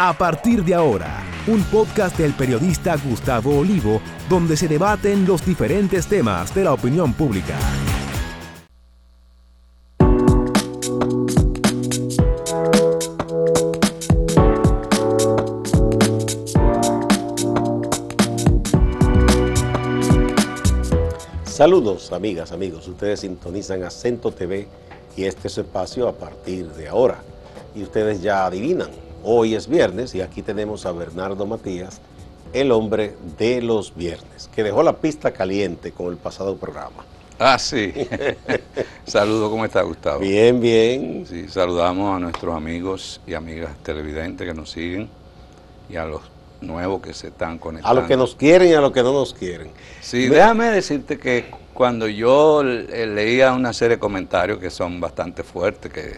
A partir de ahora, un podcast del periodista Gustavo Olivo, donde se debaten los diferentes temas de la opinión pública. Saludos amigas, amigos. Ustedes sintonizan Acento TV y este es su espacio a partir de ahora. Y ustedes ya adivinan, hoy es viernes y aquí tenemos a Bernardo Matías, el hombre de los viernes, que dejó la pista caliente con el pasado programa. Ah, sí. Saludos, ¿cómo está Gustavo? Bien, bien. Sí, saludamos a nuestros amigos y amigas televidentes que nos siguen y a los nuevos que se están conectando. A los que nos quieren y a los que no nos quieren. Sí, déjame decirte que cuando yo leía una serie de comentarios que son bastante fuertes, que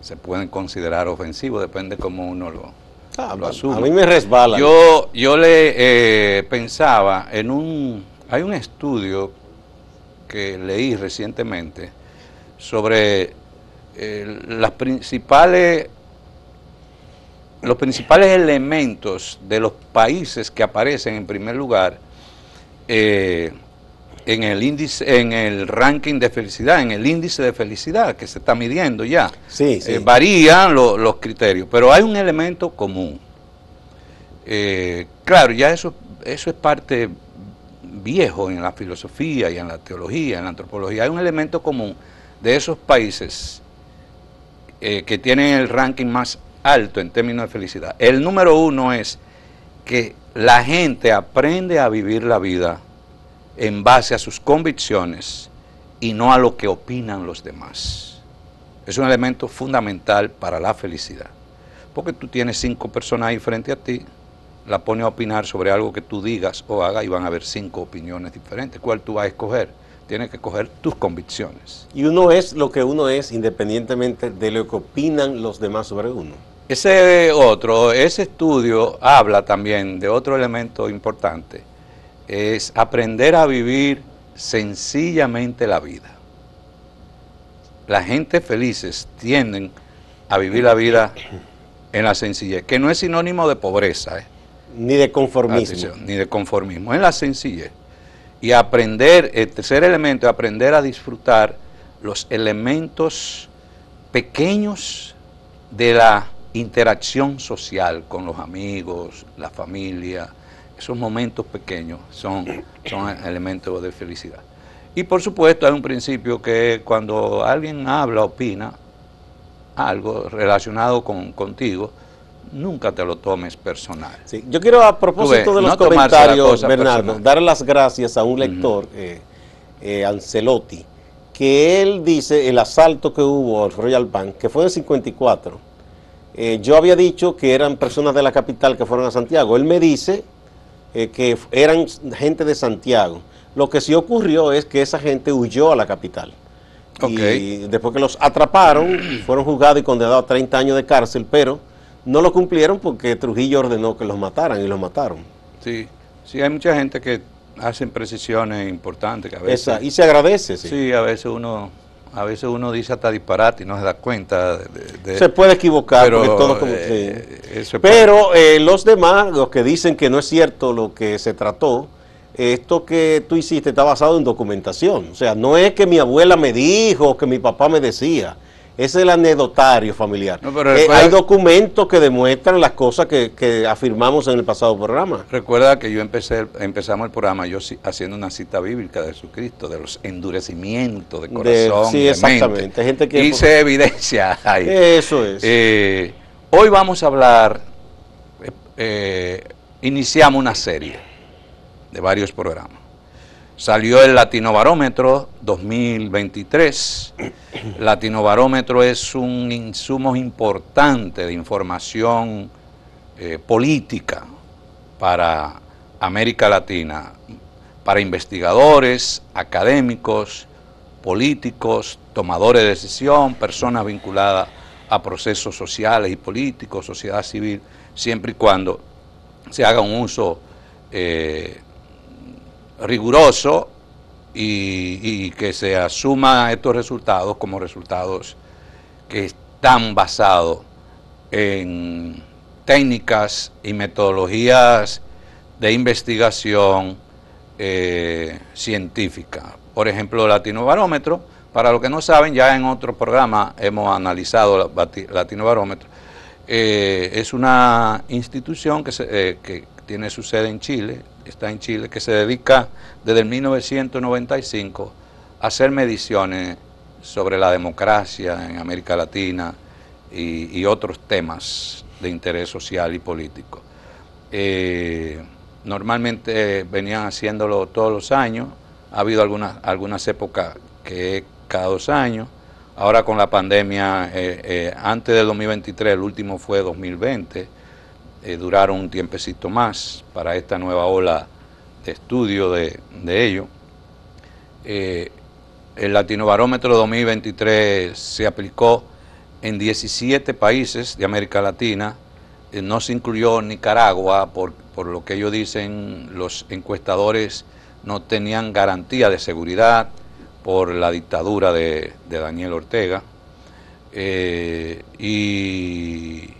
se pueden considerar ofensivos, depende cómo uno lo, Ah, lo a asume. mí me resbala. Yo, yo le eh, pensaba en un... Hay un estudio que leí recientemente sobre eh, las principales los principales elementos de los países que aparecen en primer lugar eh, en el índice, en el ranking de felicidad, en el índice de felicidad que se está midiendo ya. Sí, sí. Eh, varían lo- los criterios, pero hay un elemento común. Eh, claro, ya eso, eso es parte viejo en la filosofía y en la teología, en la antropología. Hay un elemento común de esos países eh, que tienen el ranking más alto en términos de felicidad. El número uno es que la gente aprende a vivir la vida en base a sus convicciones y no a lo que opinan los demás. Es un elemento fundamental para la felicidad. Porque tú tienes cinco personas ahí frente a ti, la pones a opinar sobre algo que tú digas o hagas y van a haber cinco opiniones diferentes. ¿Cuál tú vas a escoger? Tienes que escoger tus convicciones. Y uno es lo que uno es independientemente de lo que opinan los demás sobre uno. Ese otro, ese estudio habla también de otro elemento importante, es aprender a vivir sencillamente la vida. La gente felices tienden a vivir la vida en la sencillez, que no es sinónimo de pobreza, ¿eh? Ni de conformismo. Atención, ni de conformismo, en la sencillez. Y aprender, el tercer elemento es aprender a disfrutar los elementos pequeños de la interacción social con los amigos, la familia. Esos momentos pequeños son, son elementos de felicidad. Y por supuesto hay un principio que cuando alguien habla, opina algo relacionado con, contigo, nunca te lo tomes personal. Sí, Yo quiero a propósito ves, de los no tomarse la comentarios, Bernardo, personal. dar las gracias a un lector, eh, eh, Ancelotti, que él dice el asalto que hubo al Royal Bank, que fue en 54. Eh, yo había dicho que eran personas de la capital que fueron a Santiago. Él me dice eh, que eran gente de Santiago. Lo que sí ocurrió es que esa gente huyó a la capital. Y después que los atraparon, fueron juzgados y condenados a 30 años de cárcel, pero no lo cumplieron porque Trujillo ordenó que los mataran y los mataron. Sí, sí, hay mucha gente que hacen precisiones importantes que a veces... Esa- y se agradece, sí. sí. a veces uno a veces uno dice hasta disparate y no se da cuenta de... Se puede equivocar, pero, todo como- eh, sí. Pero eh, los demás, los que dicen que no es cierto lo que se trató, esto que tú hiciste está basado en documentación. O sea, no es que mi abuela me dijo o que mi papá me decía. Es el anecdotario familiar. No, pero Eh, hay documentos que demuestran las cosas que, que afirmamos en el pasado programa. Recuerda que yo empecé, empezamos el programa yo haciendo una cita bíblica de Jesucristo, de los endurecimientos de De- corazón. sí, de exactamente. mente. Gente que- Hice evidencia ahí. Eso es. Eh, hoy vamos a hablar, eh, iniciamos una serie de varios programas. Salió el Latino Barómetro 2023. Latino Barómetro es un insumo importante de información eh, política para América Latina, para investigadores, académicos, políticos, tomadores de decisión, personas vinculadas a procesos sociales y políticos, sociedad civil, siempre y cuando se haga un uso eh, riguroso y, que se asuma estos resultados como resultados que están basados en técnicas y metodologías de investigación eh, científica. Por ejemplo, el Latino Barómetro, para los que no saben, ya en otro programa hemos analizado el Latino Barómetro. Eh, es una institución que, eh, que tiene su sede en Chile, está en Chile, que se dedica desde el 1995 a hacer mediciones sobre la democracia en América Latina y, otros temas de interés social y político. Eh, normalmente venían haciéndolo todos los años, ha habido algunas, algunas épocas que cada dos años, ahora con la pandemia, eh, eh, antes del 2023, el último fue 2020, duraron un tiempecito más para esta nueva ola de estudio de, de ello. El Latino Barómetro 2023 se aplicó en 17 países de América Latina, eh, no se incluyó Nicaragua, por, lo que ellos dicen, los encuestadores no tenían garantía de seguridad por la dictadura de, Daniel Ortega. Eh, y,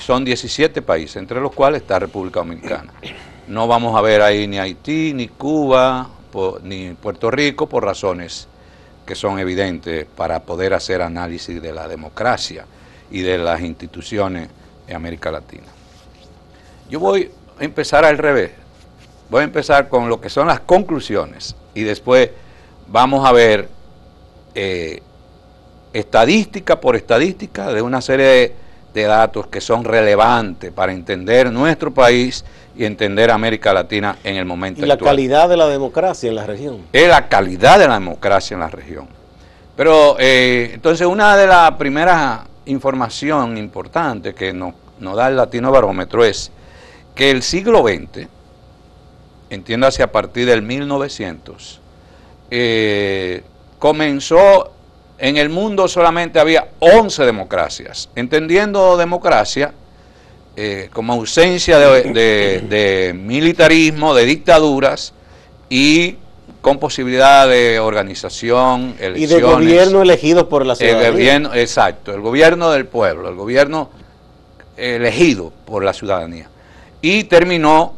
son 17 países, entre los cuales está República Dominicana. No vamos a ver ahí ni Haití, ni Cuba, ni Puerto Rico, por razones que son evidentes para poder hacer análisis de la democracia y de las instituciones en América Latina. Yo voy a empezar al revés. Voy a empezar con lo que son las conclusiones y después vamos a ver eh, estadística por estadística de una serie de, de datos que son relevantes para entender nuestro país y entender América Latina en el momento. Y la calidad de la democracia en la región. Es la calidad de la democracia en la región. Pero eh, entonces una de las primeras información importante que nos, da el Latino Barómetro es que el siglo XX, entiéndase a partir del 1900, eh, comenzó en el mundo solamente había 11 democracias. Entendiendo democracia, eh, como ausencia de, militarismo, de dictaduras y con posibilidad de organización, elecciones. Y de gobierno elegido por la ciudadanía. El gobierno, exacto, el gobierno del pueblo, el gobierno elegido por la ciudadanía. Y terminó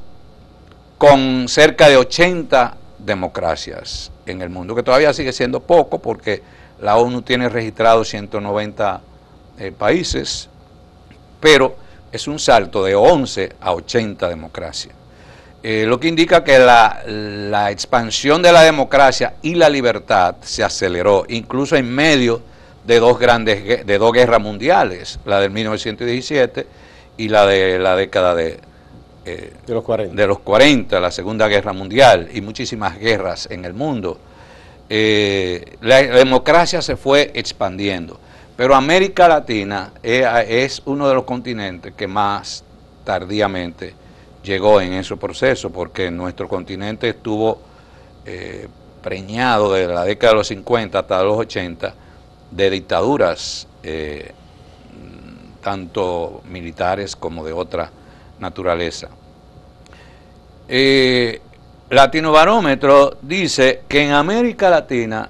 con cerca de 80 democracias en el mundo, que todavía sigue siendo poco porque la ONU tiene registrado 190 eh, países, pero es un salto de 11 a 80 democracias. Eh, lo que indica que la, expansión de la democracia y la libertad se aceleró, incluso en medio de dos grandes de dos guerras mundiales, la del 1917 y la de la década de, eh, de, los 40. de los 40, la Segunda Guerra Mundial y muchísimas guerras en el mundo. Eh, la democracia se fue expandiendo. Pero América Latina es uno de los continentes que más tardíamente llegó en ese proceso, porque nuestro continente estuvo eh, preñado desde la década de los 50 hasta los 80 de dictaduras, eh, tanto militares como de otra naturaleza. Latino Barómetro dice que en América Latina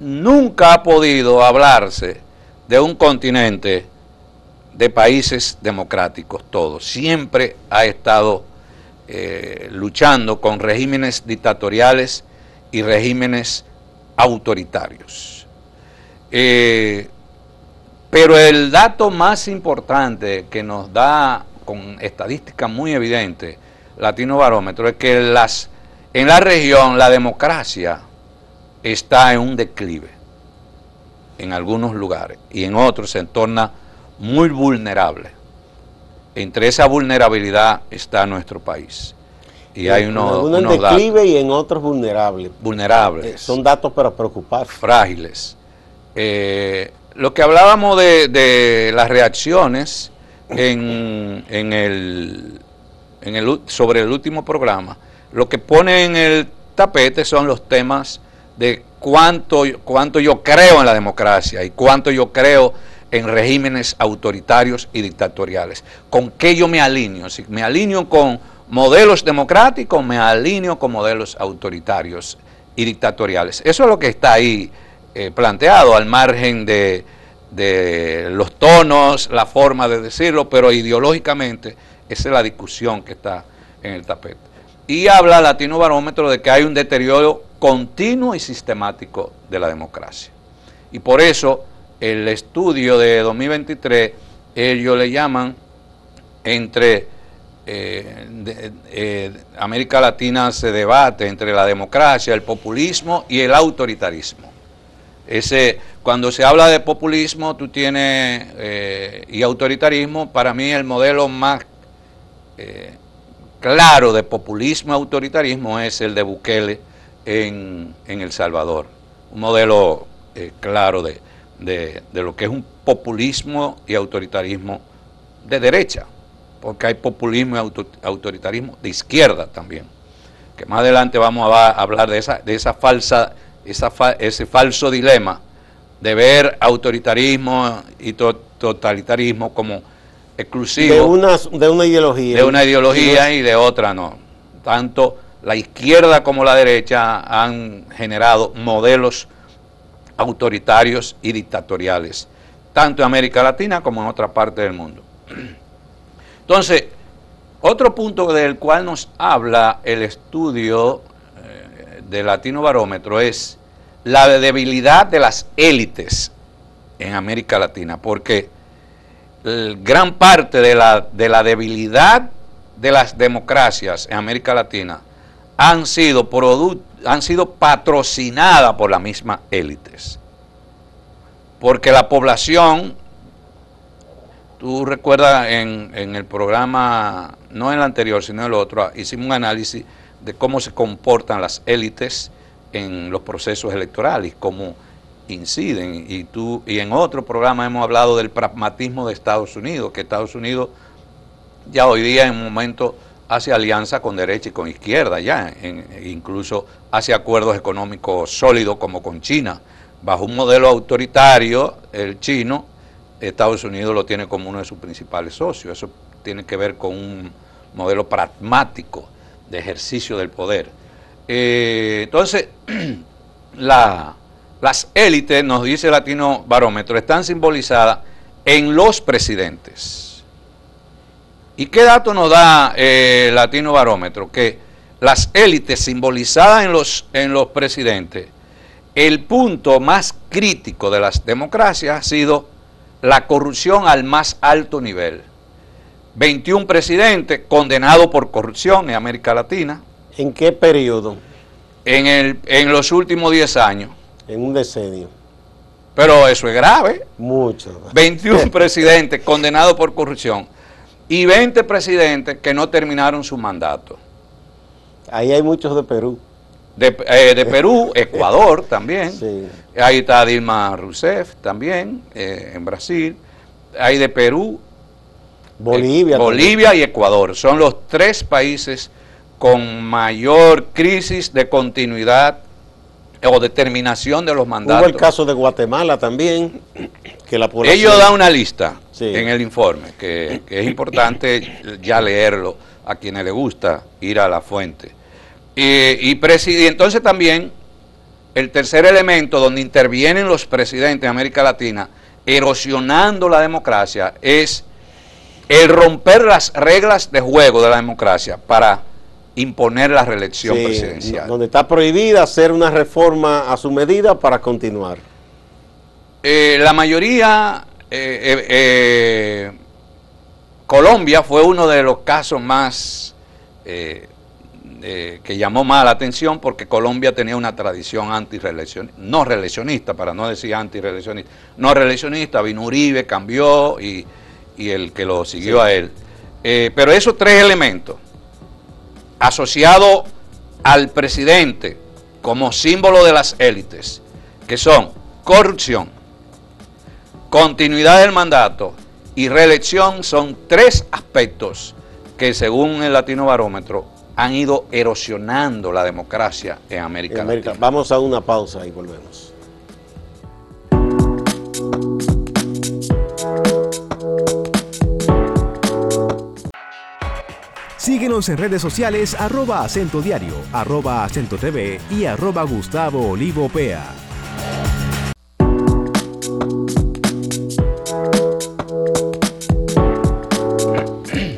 nunca ha podido hablarse de un continente de países democráticos, todos. Siempre ha estado eh, luchando con regímenes dictatoriales y regímenes autoritarios. Eh, pero el dato más importante que nos da con estadísticas muy evidentes Latino Barómetro es que las, en la región la democracia está en un declive en algunos lugares y en otros se torna muy vulnerable. Entre esa vulnerabilidad está nuestro país. Y hay unos, en unos declive y en otros vulnerables. Vulnerables. Eh, son datos para preocupar. Frágiles. Eh, lo que hablábamos de, las reacciones en, en, el, sobre el último programa, lo que pone en el tapete son los temas de cuánto, cuánto yo creo en la democracia y cuánto yo creo en regímenes autoritarios y dictatoriales. ¿Con qué yo me alineo? Si me alineo con modelos democráticos, me alineo con modelos autoritarios y dictatoriales. Eso es lo que está ahí eh, planteado al margen de los tonos, la forma de decirlo, pero ideológicamente esa es la discusión que está en el tapete. Y habla Latino Barómetro de que hay un deterioro continuo y sistemático de la democracia. Y por eso el estudio de 2023, ellos le llaman entre eh, eh, América Latina se debate entre la democracia, el populismo y el autoritarismo. Ese, cuando se habla de populismo, tú tienes eh, y autoritarismo, para mí el modelo más claro de populismo autoritarismo es el de Bukele en, El Salvador. Un modelo claro de, de lo que es un populismo y autoritarismo de derecha porque hay populismo y autoritarismo de izquierda también. Que más adelante vamos a hablar de esa, de esa falsa, esa ese falso dilema de ver autoritarismo y totalitarismo como exclusivo. De una, de una ideología. De una ideología y de otra no. Tanto la izquierda como la derecha han generado modelos autoritarios y dictatoriales, tanto en América Latina como en otra parte del mundo. Entonces, otro punto del cual nos habla el estudio eh, de Latino Barómetro es la debilidad de las élites en América Latina, porque gran parte de la, de la debilidad de las democracias en América Latina han sido, han sido patrocinadas por las mismas élites. Porque la población Tú recuerdas en, el programa, no en el anterior, sino en el otro, hicimos un análisis de cómo se comportan las élites en los procesos electorales, cómo inciden. Y, tú, y en otro programa hemos hablado del pragmatismo de Estados Unidos, que Estados Unidos ya hoy día en un momento hace alianza con derecha y con izquierda, ya, incluso hace acuerdos económicos sólidos como con China, bajo un modelo autoritario, el chino, Estados Unidos lo tiene como uno de sus principales socios. Eso tiene que ver con un modelo pragmático de ejercicio del poder. Eh, entonces, las élites, nos dice Latino Barómetro, están simbolizadas en los presidentes. ¿Y qué dato nos da eh, Latino Barómetro? Que las élites simbolizadas en los, en los presidentes, el punto más crítico de las democracias ha sido la corrupción al más alto nivel. 21 presidentes condenados por corrupción en América Latina. ¿En qué periodo? En, el, en los últimos 10 años. En un decenio. Pero eso es grave. Mucho. 21 presidentes condenados por corrupción y 20 presidentes que no terminaron su mandato. Ahí hay muchos de Perú. De, eh, de Perú, Ecuador también. Ahí está Dilma Rousseff también, eh, en Brasil. Hay de Perú, Bolivia. Eh, Bolivia y Ecuador. Son los tres países con mayor crisis de continuidad o determinación de los mandatos. Hubo el caso de Guatemala también, que la población... Ellos dan una lista en el informe, que, que es importante ya leerlo a quienes les gusta ir a la fuente. Y, y, entonces también el tercer elemento donde intervienen los presidentes de América Latina erosionando la democracia es el romper las reglas de juego de la democracia para imponer la reelección presidencial. Donde está prohibida hacer una reforma a su medida para continuar. Eh, la mayoría, eh, eh, Colombia fue uno de los casos más que llamó más la atención porque Colombia tenía una tradición antireeleccionista, no reeleccionista, para no decir antireeleccionista, no reeleccionista, vino Uribe, cambió y, el que lo siguió a él. Pero esos tres elementos, asociados al presidente como símbolo de las élites, que son corrupción, continuidad del mandato y reelección, son tres aspectos que según el Latino Barómetro han ido erosionando la democracia en América, Latina. Vamos a una pausa y volvemos. Síguenos en redes sociales arroba acento diario, arroba acento TV y arroba Gustavo Olivo Pea.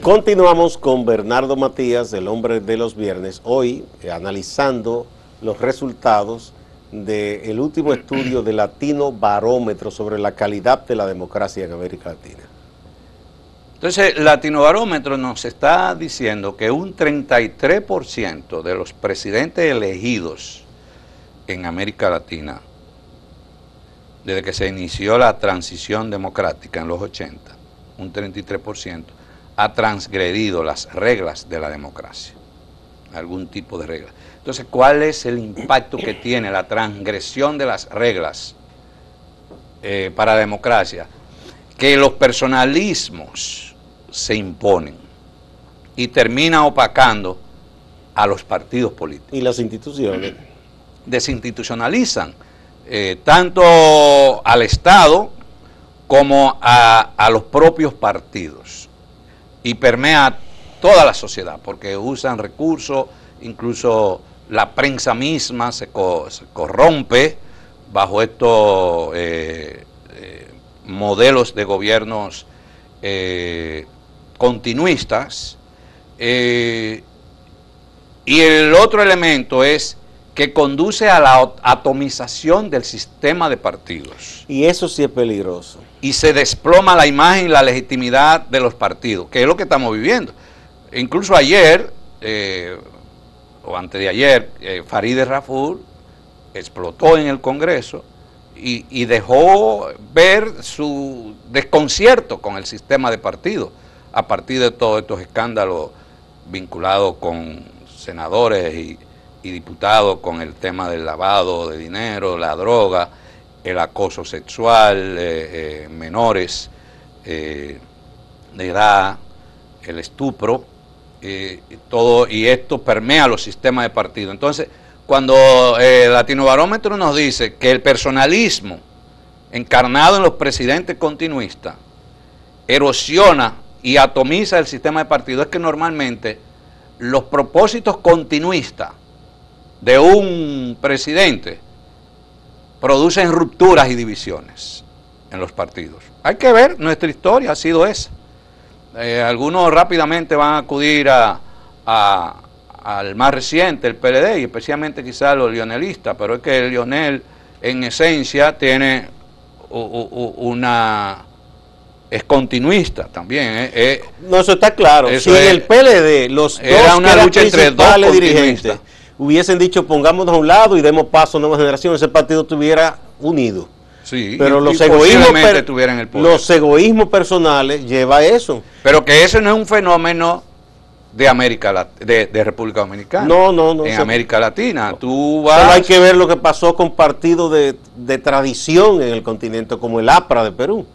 Continuamos con Bernardo Matías, el hombre de los viernes, hoy analizando los resultados del último estudio de Latino Barómetro sobre la calidad de la democracia en América Latina. Entonces, Latino Barómetro nos está diciendo que un 33% de los presidentes elegidos en América Latina, desde que se inició la transición democrática en los 80, un 33%, ha transgredido las reglas de la democracia, algún tipo de regla. Entonces, ¿cuál es el impacto que tiene la transgresión de las reglas eh, para la democracia? Que los personalismos se imponen y termina opacando a los partidos políticos. Y las instituciones. Desinstitucionalizan eh, tanto al Estado como a, a, los propios partidos y permea toda la sociedad porque usan recursos, incluso la prensa misma se, se corrompe bajo estos eh, eh, modelos de gobiernos eh, continuistas. Eh, y el otro elemento es que conduce a la atomización del sistema de partidos. Y eso sí es peligroso. Y se desploma la imagen y la legitimidad de los partidos, que es lo que estamos viviendo. Incluso ayer, eh, o antes de ayer, eh, Farideh Raful explotó en el Congreso y, y, dejó ver su desconcierto con el sistema de partidos a partir de todos estos escándalos vinculados con senadores y, diputados con el tema del lavado de dinero, la droga, el acoso sexual, eh, eh, menores eh, de edad, el estupro, todo, y esto permea los sistemas de partido. Entonces, cuando el Latino Barómetro nos dice que el personalismo encarnado en los presidentes continuistas erosiona y atomiza el sistema de partido es que normalmente los propósitos continuistas de un presidente producen rupturas y divisiones en los partidos. Hay que ver, nuestra historia ha sido esa. Eh, algunos rápidamente van a acudir a, al más reciente, el PLD, y especialmente quizás los lionelistas, pero es que el Lionel en esencia tiene una es continuista también. Eh, eh. No, eso está claro. si en el PLD los era dos una lucha entre dos dirigentes hubiesen dicho pongámonos a un lado y demos paso a nueva generación, ese partido estuviera unido. Sí, pero los, egoísmos los egoísmos personales lleva a eso. Pero que eso no es un fenómeno de América de, de República Dominicana. No, no, no. En América Latina. Tú vas... Solo hay que ver lo que pasó con partidos de, de tradición en el continente, como el APRA de Perú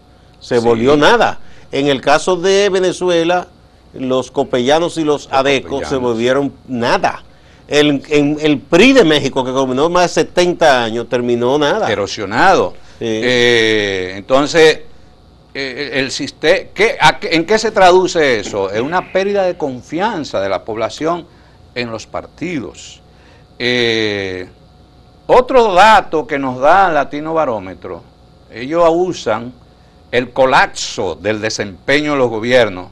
se volvió nada. En el caso de Venezuela, los copellanos y los, adecos se volvieron nada. El, en, el PRI de México, que terminó más de 70 años, terminó nada. Erosionado. Eh, entonces, eh, el sistema, ¿en qué se traduce eso? En una pérdida de confianza de la población en los partidos. Eh, otro dato que nos da Latino Barómetro, ellos usan el colapso del desempeño de los gobiernos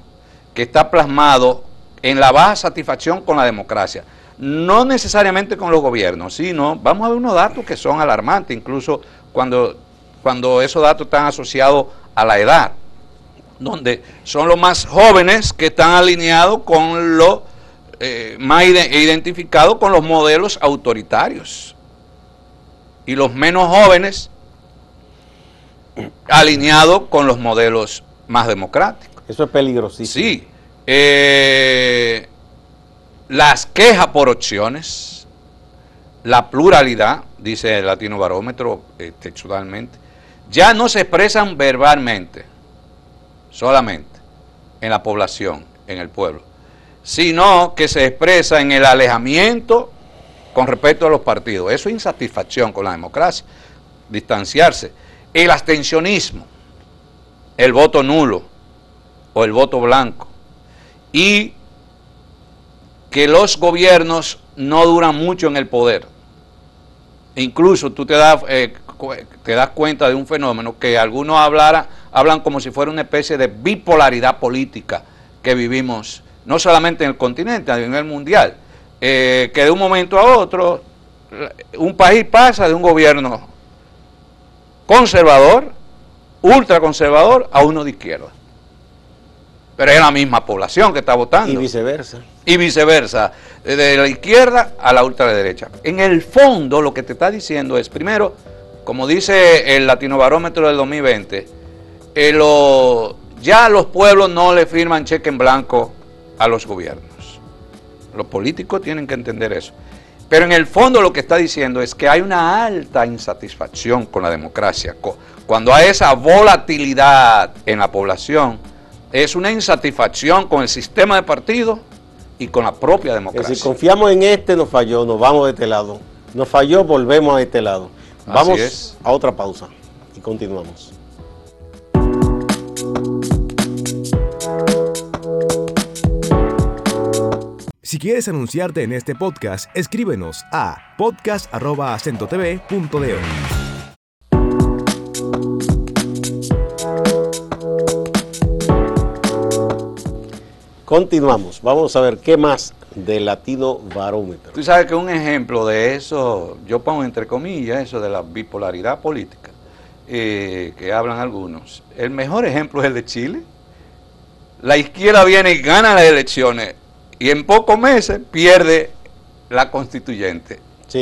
que está plasmado en la baja satisfacción con la democracia. No necesariamente con los gobiernos, sino vamos a ver unos datos que son alarmantes, incluso cuando, cuando esos datos están asociados a la edad, donde son los más jóvenes que están alineados con los eh, más identificados con los modelos autoritarios y los menos jóvenes alineado con los modelos más democráticos. Eso es peligrosísimo. Sí. Eh, las quejas por opciones, la pluralidad, dice el Latino Barómetro eh, textualmente, ya no se expresan verbalmente, solamente en la población, en el pueblo, sino que se expresa en el alejamiento con respecto a los partidos. Eso es insatisfacción con la democracia, distanciarse el abstencionismo, el voto nulo o el voto blanco y que los gobiernos no duran mucho en el poder. Incluso tú te das, eh, te das cuenta de un fenómeno que algunos hablara, hablan como si fuera una especie de bipolaridad política que vivimos, no solamente en el continente, a nivel mundial, eh, que de un momento a otro un país pasa de un gobierno conservador, ultraconservador, a uno de izquierda. Pero es la misma población que está votando. Y viceversa. Y viceversa, de la izquierda a la ultraderecha. En el fondo lo que te está diciendo es, primero, como dice el Latinobarómetro del 2020, eh, ya los pueblos no le firman cheque en blanco a los gobiernos. Los políticos tienen que entender eso. Pero en el fondo lo que está diciendo es que hay una alta insatisfacción con la democracia. Cuando hay esa volatilidad en la población, es una insatisfacción con el sistema de partido y con la propia democracia. si confiamos en este, nos falló, nos vamos de este lado. Nos falló, volvemos a este lado. Vamos a otra pausa y continuamos. Si quieres anunciarte en este podcast, escríbenos a podcast.acentotv.de. Continuamos. Vamos a ver qué más de Latino Barómetro. Tú sabes que un ejemplo de eso, yo pongo entre comillas eso de la bipolaridad política, eh, que hablan algunos. El mejor ejemplo es el de Chile. La izquierda viene y gana las elecciones y en pocos meses pierde la constituyente.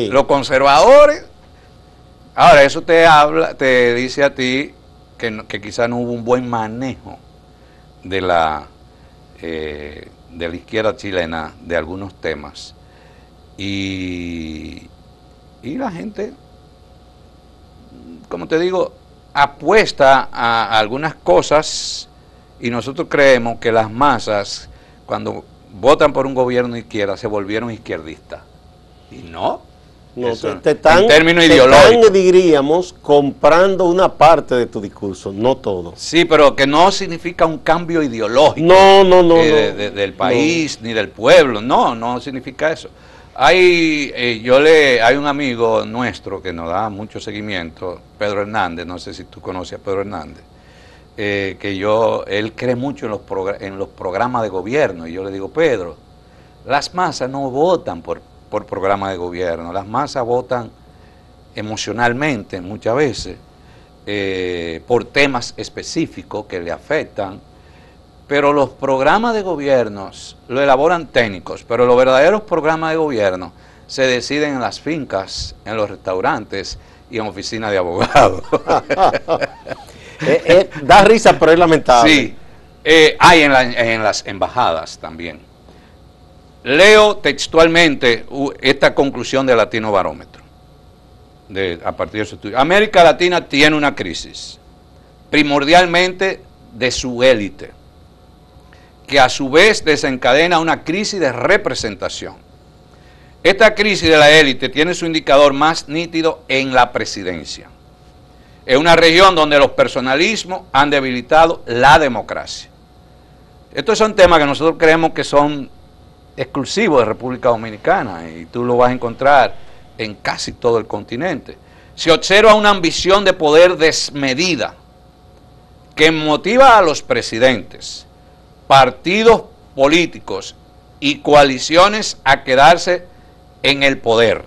Los conservadores, ahora eso te habla, te dice a ti que, que quizás no hubo un buen manejo de la, eh, de la izquierda chilena de algunos temas. Y, y la gente, como te digo, apuesta a algunas cosas y nosotros creemos que las masas, cuando votan por un gobierno de izquierda se volvieron izquierdistas. Y no. No, te, están, en términos diríamos, comprando una parte de tu discurso, no todo. Sí, pero que no significa un cambio ideológico no, no, no, eh, del país ni del pueblo. No, no significa eso. Hay, eh, yo le, hay un amigo nuestro que nos da mucho seguimiento, Pedro Hernández, no sé si tú conoces a Pedro Hernández eh, que yo, él cree mucho en los, en los programas de gobierno. Y yo le digo, Pedro, las masas no votan por, por programas de gobierno, las masas votan emocionalmente muchas veces, eh, por temas específicos que le afectan, pero los programas de gobierno lo elaboran técnicos, pero los verdaderos programas de gobierno se deciden en las fincas, en los restaurantes y en oficinas de abogados. Eh, eh, da risa, pero es lamentable. Sí, eh, hay en, las embajadas también. Leo textualmente esta conclusión de Latino Barómetro, a partir de su estudio. América Latina tiene una crisis, primordialmente de su élite, que a su vez desencadena una crisis de representación. Esta crisis de la élite tiene su indicador más nítido en la presidencia es una región donde los personalismos han debilitado la democracia. Estos son temas que nosotros creemos que son exclusivos de República Dominicana y tú lo vas a encontrar en casi todo el continente. Se observa una ambición de poder desmedida que motiva a los presidentes, partidos políticos y coaliciones a quedarse en el poder,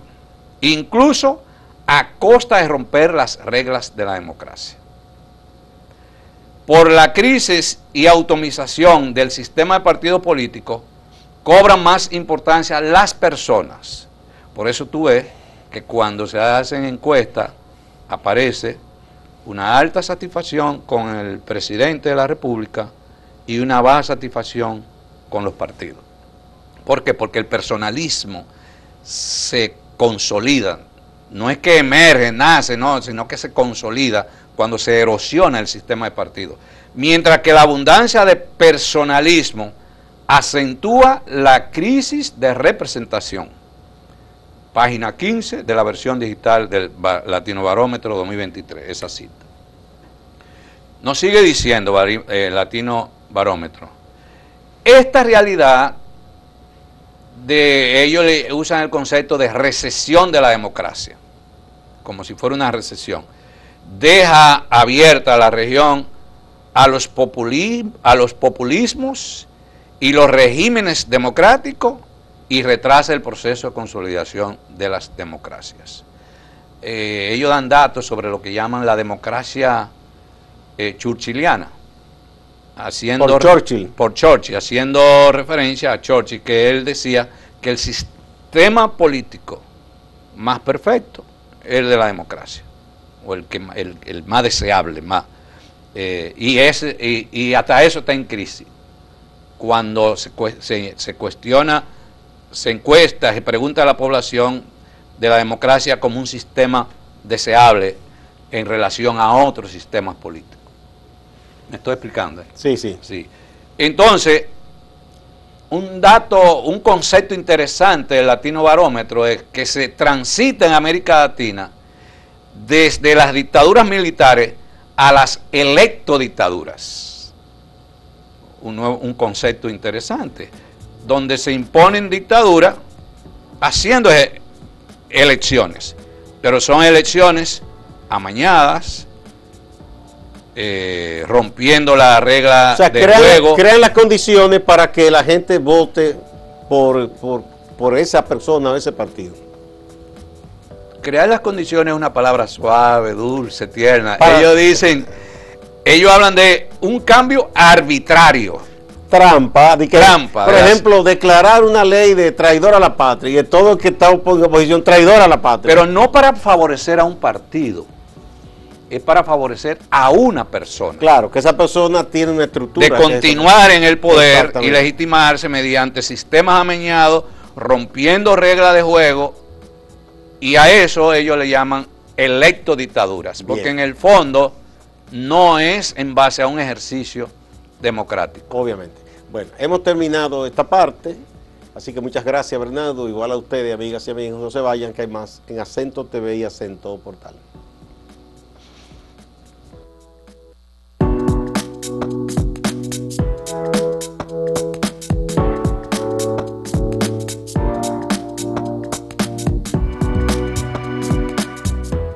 incluso a costa de romper las reglas de la democracia. Por la crisis y automización del sistema de partido político, cobran más importancia las personas. Por eso tú ves que cuando se hacen encuestas aparece una alta satisfacción con el presidente de la República y una baja satisfacción con los partidos. ¿Por qué? Porque el personalismo se consolida no es que emerge, nace, no, sino que se consolida cuando se erosiona el sistema de partidos. Mientras que la abundancia de personalismo acentúa la crisis de representación. Página 15 de la versión digital del Latino Barómetro 2023, esa cita. Nos sigue diciendo eh, Latino Barómetro, esta realidad de ellos usan el concepto de recesión de la democracia como si fuera una recesión, deja abierta la región a los, a los populismos y los regímenes democráticos y retrasa el proceso de consolidación de las democracias. Eh, ellos dan datos sobre lo que llaman la democracia eh, churchilliana, haciendo Por Churchill. por Churchill, haciendo referencia a Churchill, que él decía que el sistema político más perfecto el de la democracia, o el, que, el, el más deseable, más. eh, y, ese, y, y hasta eso está en crisis. Cuando se, se, se cuestiona, se encuesta, se pregunta a la población de la democracia como un sistema deseable en relación a otros sistemas políticos. ¿Me estoy explicando? Sí, sí. Sí. Entonces, un dato, un concepto interesante del Latino Barómetro es que se transita en América Latina desde las dictaduras militares a las electodictaduras. Un, nuevo- un concepto interesante, donde se imponen dictaduras haciendo elecciones, pero son elecciones amañadas, eh, rompiendo la regla O sea, de crean, juego. crean las condiciones para que la gente vote por, por, por esa persona o ese partido. Crear las condiciones es una palabra suave, dulce, tierna. Para- Ellos dicen, ellos hablan de un cambio arbitrario. Trampa, de que, Trampa, por ejemplo, declarar una ley de traidor a la patria y de todo el que está en oposición traidor a la patria. Pero no para favorecer a un partido, es para favorecer a una persona. claro, que esa persona tiene una estructura. de continuar en el poder y legitimarse mediante sistemas amañados, rompiendo reglas de juego, y a eso ellos le llaman electodictaduras, porque Bien. en el fondo no es en base a un ejercicio democrático. Obviamente. Bueno, hemos terminado esta parte. Así que muchas gracias, Bernardo. Igual a ustedes, amigas y amigos. No se vayan, que hay más en Acento TV y Acento Portal.